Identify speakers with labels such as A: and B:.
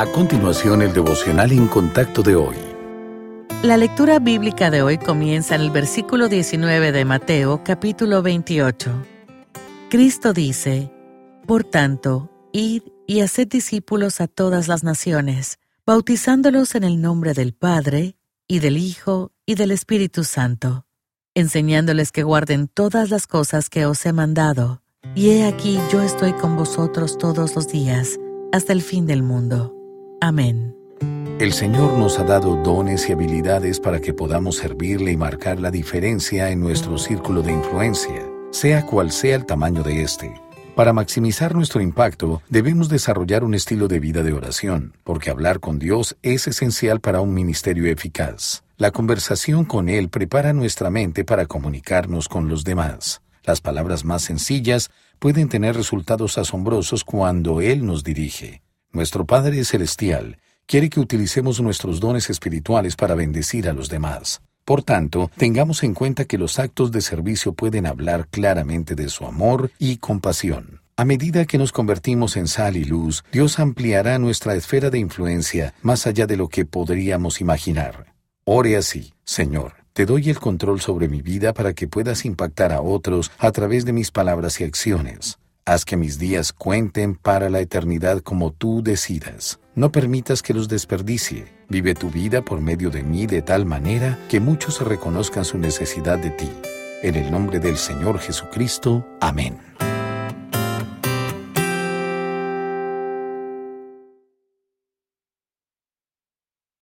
A: A continuación, el devocional en contacto de hoy.
B: La lectura bíblica de hoy comienza en el versículo 19 de Mateo, capítulo 28. Cristo dice, Por tanto, id y haced discípulos a todas las naciones, bautizándolos en el nombre del Padre, y del Hijo, y del Espíritu Santo, enseñándoles que guarden todas las cosas que os he mandado. Y he aquí yo estoy con vosotros todos los días, hasta el fin del mundo. Amén.
A: El Señor nos ha dado dones y habilidades para que podamos servirle y marcar la diferencia en nuestro círculo de influencia, sea cual sea el tamaño de éste. Para maximizar nuestro impacto, debemos desarrollar un estilo de vida de oración, porque hablar con Dios es esencial para un ministerio eficaz. La conversación con Él prepara nuestra mente para comunicarnos con los demás. Las palabras más sencillas pueden tener resultados asombrosos cuando Él nos dirige. Nuestro Padre Celestial quiere que utilicemos nuestros dones espirituales para bendecir a los demás. Por tanto, tengamos en cuenta que los actos de servicio pueden hablar claramente de su amor y compasión. A medida que nos convertimos en sal y luz, Dios ampliará nuestra esfera de influencia más allá de lo que podríamos imaginar. Ore así, Señor, te doy el control sobre mi vida para que puedas impactar a otros a través de mis palabras y acciones. Haz que mis días cuenten para la eternidad como tú decidas. No permitas que los desperdicie. Vive tu vida por medio de mí de tal manera que muchos reconozcan su necesidad de ti. En el nombre del Señor Jesucristo. Amén.